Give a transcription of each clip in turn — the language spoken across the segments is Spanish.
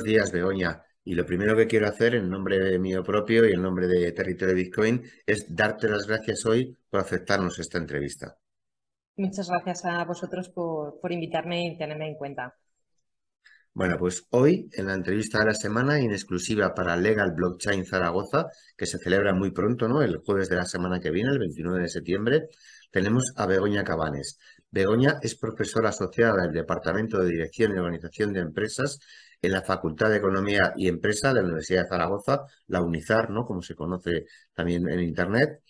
Buenos días, Begoña. Y lo primero que quiero hacer en nombre mío propio y en nombre de Territorio Bitcoin es darte las gracias hoy por aceptarnos esta entrevista. Muchas gracias a vosotros por, por invitarme y tenerme en cuenta. Bueno, pues hoy en la entrevista de la semana en exclusiva para Legal Blockchain Zaragoza, que se celebra muy pronto, ¿no? El jueves de la semana que viene, el 29 de septiembre, tenemos a Begoña Cabanes. Begoña es profesora asociada del Departamento de Dirección y Organización de Empresas en la Facultad de Economía y Empresa de la Universidad de Zaragoza, la UNIZAR, ¿no? como se conoce también en Internet,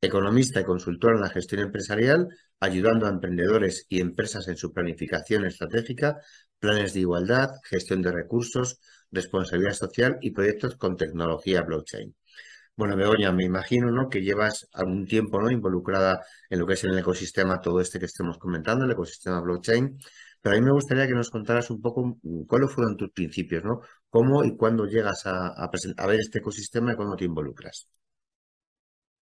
economista y consultora en la gestión empresarial, ayudando a emprendedores y empresas en su planificación estratégica, planes de igualdad, gestión de recursos, responsabilidad social y proyectos con tecnología blockchain. Bueno, Begoña, me imagino ¿no? que llevas algún tiempo ¿no? involucrada en lo que es el ecosistema, todo este que estemos comentando, el ecosistema blockchain. Pero a mí me gustaría que nos contaras un poco mm, cuáles fueron tus principios, ¿no? ¿Cómo y cuándo llegas a, a ver este ecosistema y cuándo te involucras?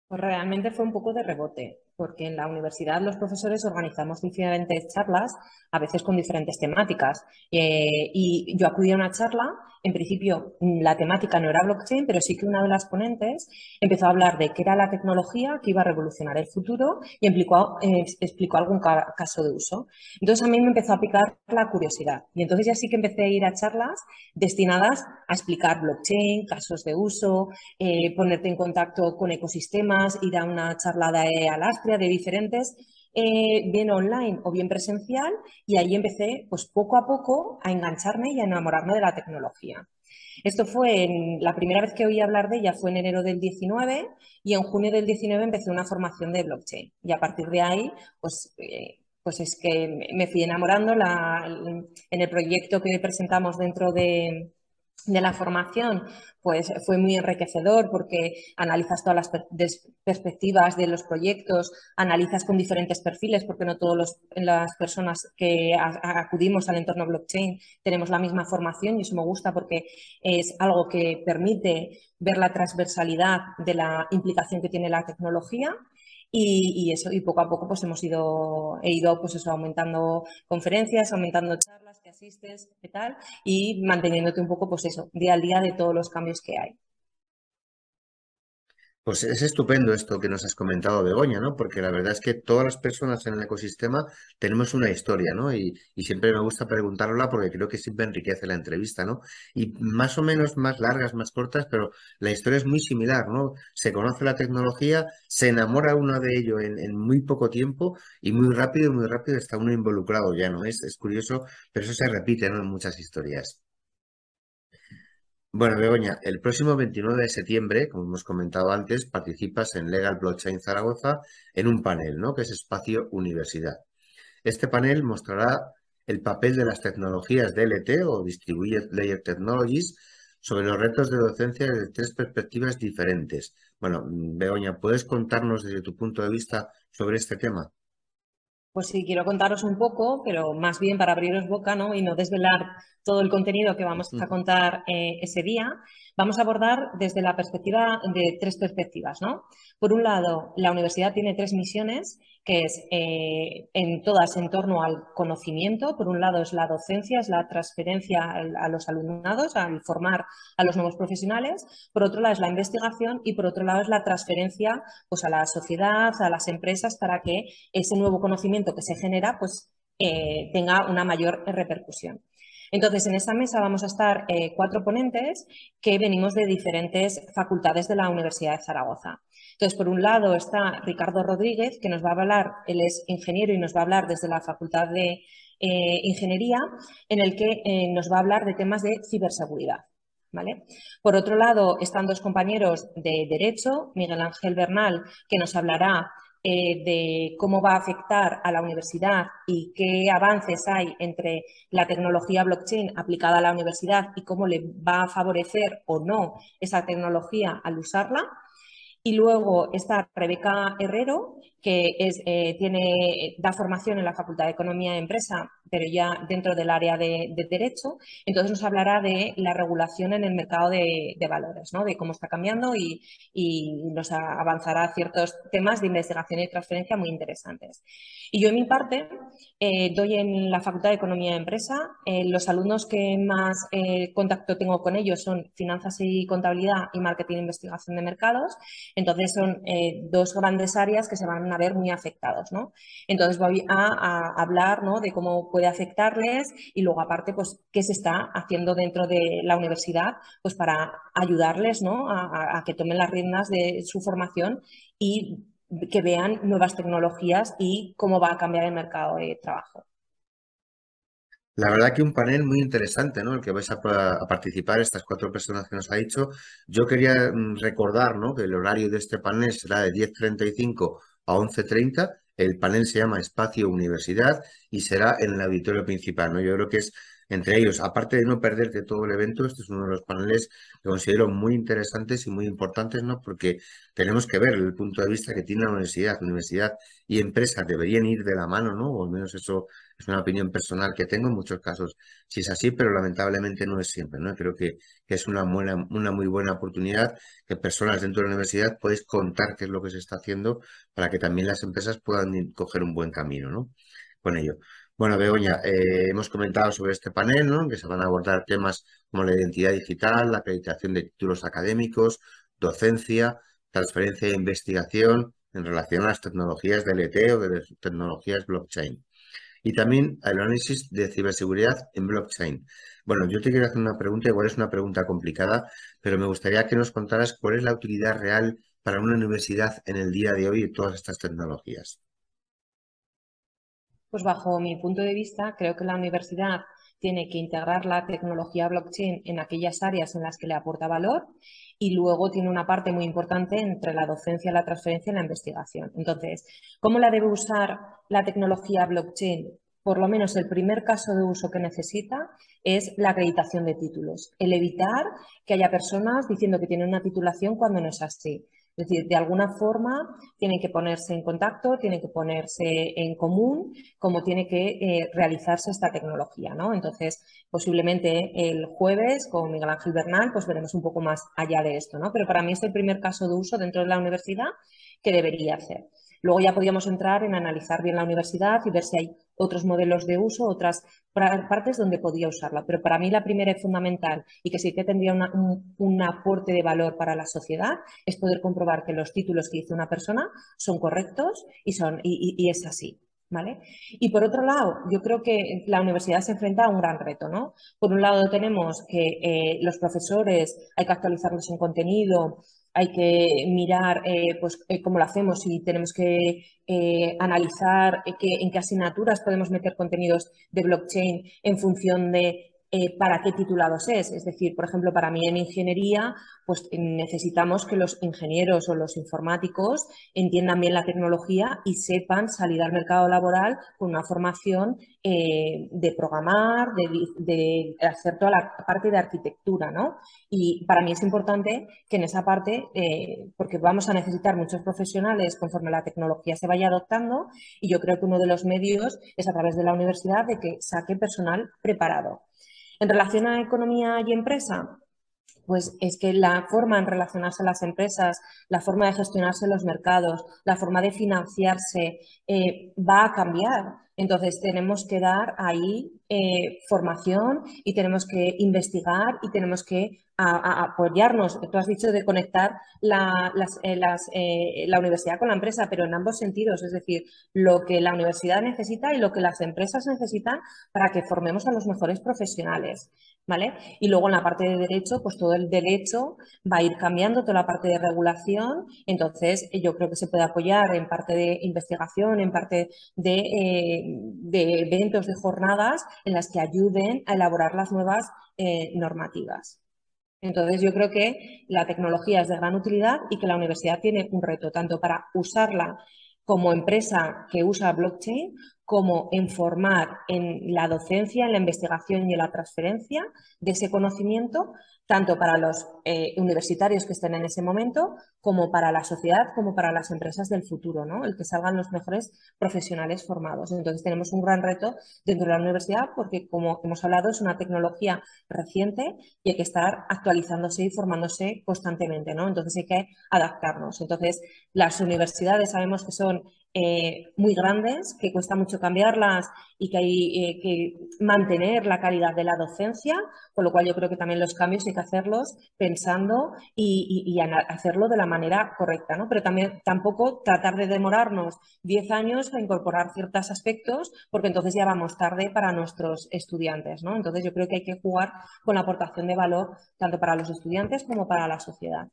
Pues realmente fue un poco de rebote, porque en la universidad los profesores organizamos diferentes charlas, a veces con diferentes temáticas. Eh, y yo acudí a una charla, en principio mm, la temática no era blockchain, pero sí que una de las ponentes empezó a hablar de qué era la tecnología que iba a revolucionar el futuro y explicó, eh, explicó algún caso de uso. Entonces a mí me empezó a picar la curiosidad y entonces ya sí que empecé a ir a charlas destinadas a explicar blockchain, casos de uso, eh, ponerte en contacto con ecosistemas, ir a una charla de Alastria de diferentes, eh, bien online o bien presencial, y ahí empecé, pues poco a poco, a engancharme y a enamorarme de la tecnología. Esto fue en, la primera vez que oí hablar de ella fue en enero del 19 y en junio del 19 empecé una formación de blockchain. Y a partir de ahí, pues, eh, pues es que me fui enamorando en el proyecto que presentamos dentro de, de la formación, pues fue muy enriquecedor porque analizas todas las perspectivas de los proyectos, analizas con diferentes perfiles, porque no todas las personas que acudimos al entorno blockchain tenemos la misma formación y eso me gusta porque es algo que permite ver la transversalidad de la implicación que tiene la tecnología y, eso, y poco a poco pues hemos ido, ido pues eso, aumentando conferencias, aumentando charlas asistes, y tal, y manteniéndote un poco pues eso, día al día de todos los cambios que hay. Pues es estupendo esto que nos has comentado, Begoña, ¿no? Porque la verdad es que todas las personas en el ecosistema tenemos una historia, ¿no? Y, siempre me gusta preguntarla porque creo que siempre enriquece la entrevista, ¿no? Y más o menos más largas, más cortas, pero la historia es muy similar, ¿no? Se conoce la tecnología, se enamora uno de ello en, muy poco tiempo y muy rápido, muy rápido está uno involucrado ya, ¿no? Es, es curioso, pero eso se repite, ¿no? En muchas historias. Bueno, Begoña, el próximo 29 de septiembre, como hemos comentado antes, participas en Legal Blockchain Zaragoza en un panel, ¿no? Que es Espacio Universidad. Este panel mostrará el papel de las tecnologías DLT o Distributed Layer Technologies sobre los retos de docencia desde tres perspectivas diferentes. Bueno, Begoña, ¿puedes contarnos desde tu punto de vista sobre este tema? Pues sí, quiero contaros un poco, pero más bien para abriros boca ¿no? y no desvelar todo el contenido que vamos a contar eh, ese día, vamos a abordar desde la perspectiva de tres perspectivas. ¿no? Por un lado, la universidad tiene tres misiones que es eh, en todas en torno al conocimiento. Por un lado es la docencia, es la transferencia a, los alumnados, al formar a los nuevos profesionales. Por otro lado es la investigación y por otro lado es la transferencia pues, a la sociedad, a las empresas, para que ese nuevo conocimiento que se genera pues, eh, tenga una mayor repercusión. Entonces, en esta mesa vamos a estar eh, cuatro ponentes que venimos de diferentes facultades de la Universidad de Zaragoza. Entonces, por un lado está Ricardo Rodríguez, que nos va a hablar, él es ingeniero y nos va a hablar desde la Facultad de eh, Ingeniería, en el que eh, nos va a hablar de temas de ciberseguridad. ¿Vale? Por otro lado, están dos compañeros de Derecho, Miguel Ángel Bernal, que nos hablará eh, de cómo va a afectar a la universidad y qué avances hay entre la tecnología blockchain aplicada a la universidad y cómo le va a favorecer o no esa tecnología al usarla. Y luego está Rebeca Herrero, que eh, tiene, da formación en la Facultad de Economía y Empresa pero ya dentro del área de, derecho. Entonces nos hablará de la regulación en el mercado de, valores, ¿no? de cómo está cambiando y, nos avanzará ciertos temas de investigación y transferencia muy interesantes. Y yo en mi parte eh, doy en la Facultad de Economía y Empresa. Eh, los alumnos que más eh, contacto tengo con ellos son finanzas y contabilidad y marketing e investigación de mercados. Entonces son dos grandes áreas que se van a ver muy afectados. ¿no? Entonces voy a, hablar ¿no? de cómo puede afectarles y luego aparte, pues, qué se está haciendo dentro de la universidad, pues para ayudarles, ¿no? A, que tomen las riendas de su formación y que vean nuevas tecnologías y cómo va a cambiar el mercado de trabajo. La verdad que un panel muy interesante, ¿no? El que vais a, participar, estas cuatro personas que nos ha dicho. Yo quería mm, recordar, ¿no? Que el horario de este panel será de 10.35 a 11.30 el panel se llama Espacio Universidad y será en el auditorio principal. ¿no? Yo creo que es entre ellos, aparte de no perderte todo el evento, este es uno de los paneles que considero muy interesantes y muy importantes, ¿no? Porque tenemos que ver el punto de vista que tiene la universidad. universidad y empresa deberían ir de la mano, ¿no? O al menos eso es una opinión personal que tengo en muchos casos. Si es así, pero lamentablemente no es siempre, ¿no? Creo que, es una, buena, una muy buena oportunidad que personas dentro de la universidad puedes contar qué es lo que se está haciendo para que también las empresas puedan coger un buen camino, ¿no? Con ello. Bueno, Begoña, eh, hemos comentado sobre este panel, que se van a abordar temas como la identidad digital, la acreditación de títulos académicos, docencia, transferencia e investigación en relación a las tecnologías DLT e o de tecnologías blockchain. Y también el análisis de ciberseguridad en blockchain. Bueno, yo te quiero hacer una pregunta, igual es una pregunta complicada, pero me gustaría que nos contaras cuál es la utilidad real para una universidad en el día de hoy de todas estas tecnologías. Pues bajo mi punto de vista, creo que la universidad tiene que integrar la tecnología blockchain en aquellas áreas en las que le aporta valor y luego tiene una parte muy importante entre la docencia, la transferencia y la investigación. Entonces, ¿cómo la debe usar la tecnología blockchain? Por lo menos el primer caso de uso que necesita es la acreditación de títulos, el evitar que haya personas diciendo que tienen una titulación cuando no es así. Es decir, de alguna forma tienen que ponerse en contacto, tienen que ponerse en común cómo tiene que eh, realizarse esta tecnología, ¿no? Entonces, posiblemente el jueves con Miguel Ángel Bernal, pues veremos un poco más allá de esto, ¿no? Pero para mí es el primer caso de uso dentro de la universidad que debería hacer. Luego ya podríamos entrar en analizar bien la universidad y ver si hay otros modelos de uso, otras partes donde podría usarla. Pero para mí la primera es fundamental y que sí que tendría un, aporte de valor para la sociedad es poder comprobar que los títulos que hizo una persona son correctos y, son, y, es así. ¿Vale? Y por otro lado, yo creo que la universidad se enfrenta a un gran reto, ¿no? Por un lado tenemos que eh, los profesores hay que actualizarlos en contenido, hay que mirar eh, pues, eh, cómo lo hacemos y tenemos que eh, analizar en qué asignaturas podemos meter contenidos de blockchain en función de eh, para qué titulados es. Es decir, por ejemplo, para mí en ingeniería, pues necesitamos que los ingenieros o los informáticos entiendan bien la tecnología y sepan salir al mercado laboral con una formación eh, de programar, de, hacer toda la parte de arquitectura, ¿no? Y para mí es importante que en esa parte, eh, porque vamos a necesitar muchos profesionales conforme la tecnología se vaya adoptando, y yo creo que uno de los medios es a través de la universidad de que saque personal preparado. En relación a economía y empresa, pues es que la forma en relacionarse las empresas, la forma de gestionarse los mercados, la forma de financiarse eh, va a cambiar. Entonces tenemos que dar ahí eh, formación y tenemos que investigar y tenemos que apoyarnos. Tú has dicho de conectar eh, la, universidad con la empresa, pero en ambos sentidos, es decir, lo que la universidad necesita y lo que las empresas necesitan para que formemos a los mejores profesionales. Y luego en la parte de derecho, pues todo el derecho va a ir cambiando, toda la parte de regulación. Entonces, yo creo que se puede apoyar en parte de investigación, en parte de, de eventos, de jornadas en las que ayuden a elaborar las nuevas eh, normativas. Entonces, yo creo que la tecnología es de gran utilidad y que la universidad tiene un reto tanto para usarla como empresa que usa blockchain, como en formar en la docencia, en la investigación y en la transferencia de ese conocimiento, tanto para los eh, universitarios que estén en ese momento, como para la sociedad, como para las empresas del futuro, ¿no? El que salgan los mejores profesionales formados. Entonces tenemos un gran reto dentro de la universidad porque, como hemos hablado, es una tecnología reciente y hay que estar actualizándose y formándose constantemente, ¿no? Entonces hay que adaptarnos. Entonces, las universidades sabemos que son eh, muy grandes, que cuesta mucho cambiarlas y que hay eh, que mantener la calidad de la docencia, con lo cual yo creo que también los cambios hay que hacerlos pensando y, hacerlo de la manera correcta, ¿no? Pero también tampoco tratar de demorarnos 10 años a incorporar ciertos aspectos, porque entonces ya vamos tarde para nuestros estudiantes, ¿no? Entonces yo creo que hay que jugar con la aportación de valor tanto para los estudiantes como para la sociedad.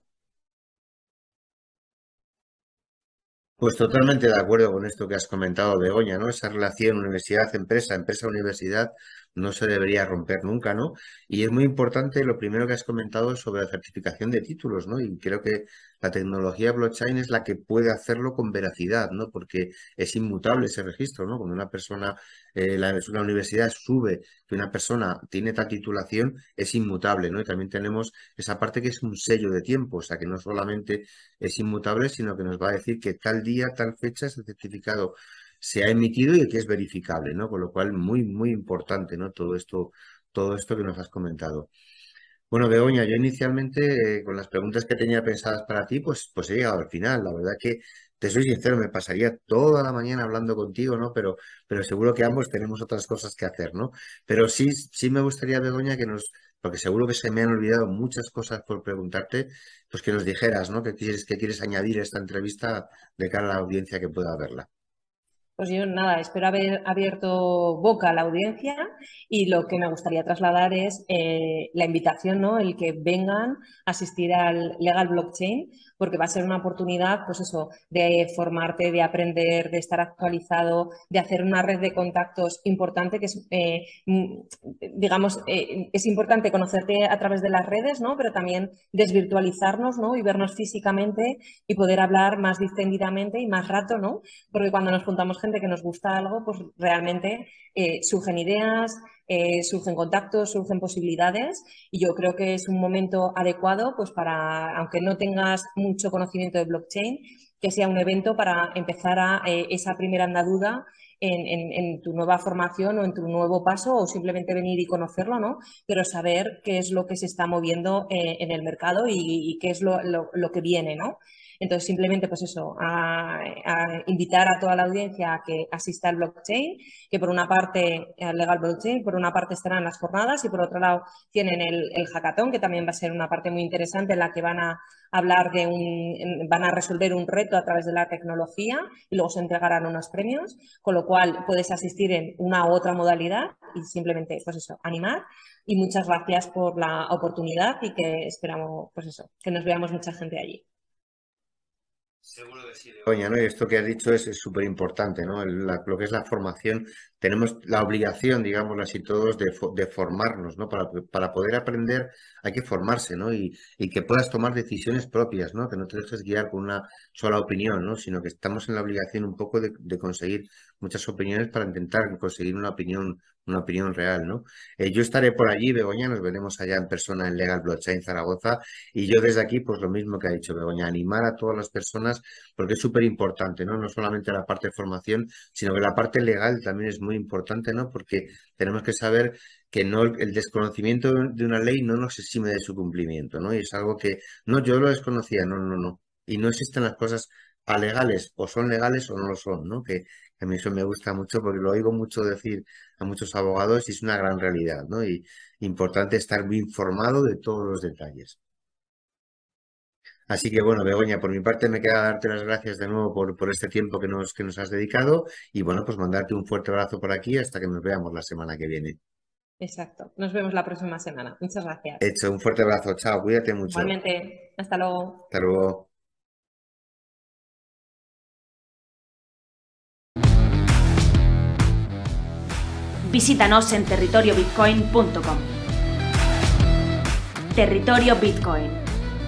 Pues totalmente de acuerdo con esto que has comentado, Begoña, ¿no? Esa relación universidad-empresa, empresa-universidad no se debería romper nunca, ¿no? Y es muy importante lo primero que has comentado sobre la certificación de títulos, ¿no? Y creo que la tecnología blockchain es la que puede hacerlo con veracidad, ¿no? Porque es inmutable ese registro, ¿no? Cuando una persona, eh, la, una universidad sube que una persona tiene tal titulación, es inmutable, ¿no? Y también tenemos esa parte que es un sello de tiempo, o sea, que no solamente es inmutable, sino que nos va a decir que tal día, tal fecha, ese certificado se ha emitido y que es verificable, ¿no? Con lo cual, muy, muy importante, ¿no? Todo esto, todo esto que nos has comentado. Bueno, Begoña, yo inicialmente, eh, con las preguntas que tenía pensadas para ti, pues, pues he llegado al final. La verdad que, te soy sincero, me pasaría toda la mañana hablando contigo, ¿no? Pero, pero seguro que ambos tenemos otras cosas que hacer, ¿no? Pero sí, sí me gustaría, Begoña, que nos, porque seguro que se me han olvidado muchas cosas por preguntarte, pues que nos dijeras, ¿no? ¿Qué quieres, qué quieres añadir a esta entrevista de cara a la audiencia que pueda verla? Pues yo nada, espero haber abierto boca a la audiencia y lo que me gustaría trasladar es eh, la invitación, ¿no? El que vengan a asistir al Legal Blockchain, porque va a ser una oportunidad, pues eso, de formarte, de aprender, de estar actualizado, de hacer una red de contactos importante, que es, eh, mm, digamos, eh, es importante conocerte a través de las redes, ¿no? Pero también desvirtualizarnos, ¿no? Y vernos físicamente y poder hablar más distendidamente y más rato, ¿no? Porque cuando nos juntamos que nos gusta algo, pues realmente eh, surgen ideas, eh, surgen contactos, surgen posibilidades y yo creo que es un momento adecuado pues para, aunque no tengas mucho conocimiento de blockchain, que sea un evento para empezar a eh, esa primera andadura en, tu nueva formación o en tu nuevo paso o simplemente venir y conocerlo, ¿no? Pero saber qué es lo que se está moviendo en el mercado y, qué es lo, lo, que viene, ¿no? Entonces, simplemente, pues eso, a, invitar a toda la audiencia a que asista al blockchain, que por una parte, al legal blockchain, por una parte estarán las jornadas y por otro lado tienen el, el hackathon, que también va a ser una parte muy interesante en la que van a hablar de un, van a resolver un reto a través de la tecnología y luego se entregarán unos premios, con lo cual puedes asistir en una u otra modalidad y simplemente, pues eso, animar. Y muchas gracias por la oportunidad y que esperamos, pues eso, que nos veamos mucha gente allí. Seguro que sí. Coña, ¿no? Y esto que has dicho es súper importante, ¿no? lo que es la formación, tenemos la obligación, digamos así todos, de, formarnos, ¿no? Para, para, poder aprender hay que formarse, ¿no? Y, y, que puedas tomar decisiones propias, ¿no? Que no te dejes guiar con una sola opinión, ¿no? Sino que estamos en la obligación un poco de, conseguir muchas opiniones para intentar conseguir una opinión una opinión real, ¿no? Eh, yo estaré por allí, Begoña, nos veremos allá en persona en Legal Blockchain Zaragoza y yo desde aquí, pues lo mismo que ha dicho Begoña, animar a todas las personas porque es súper importante, ¿no? No solamente la parte de formación, sino que la parte legal también es importante, ¿no? Porque tenemos que saber que no el desconocimiento de una ley no nos exime de su cumplimiento, ¿no? Y es algo que, no, yo lo desconocía, no, no, no. Y no existen las cosas alegales, o son legales o no lo son, ¿no? Que, a mí eso me gusta mucho porque lo oigo mucho decir a muchos abogados y es una gran realidad, ¿no? Y importante estar bien informado de todos los detalles. Así que bueno, Begoña, por mi parte me queda darte las gracias de nuevo por, por este tiempo que nos, que nos has dedicado y bueno, pues mandarte un fuerte abrazo por aquí hasta que nos veamos la semana que viene. Exacto, nos vemos la próxima semana. Muchas gracias. Hecho, un fuerte abrazo, chao, cuídate mucho. Igualmente, hasta luego. Hasta luego. Visítanos en territoriobitcoin.com. Territorio Bitcoin.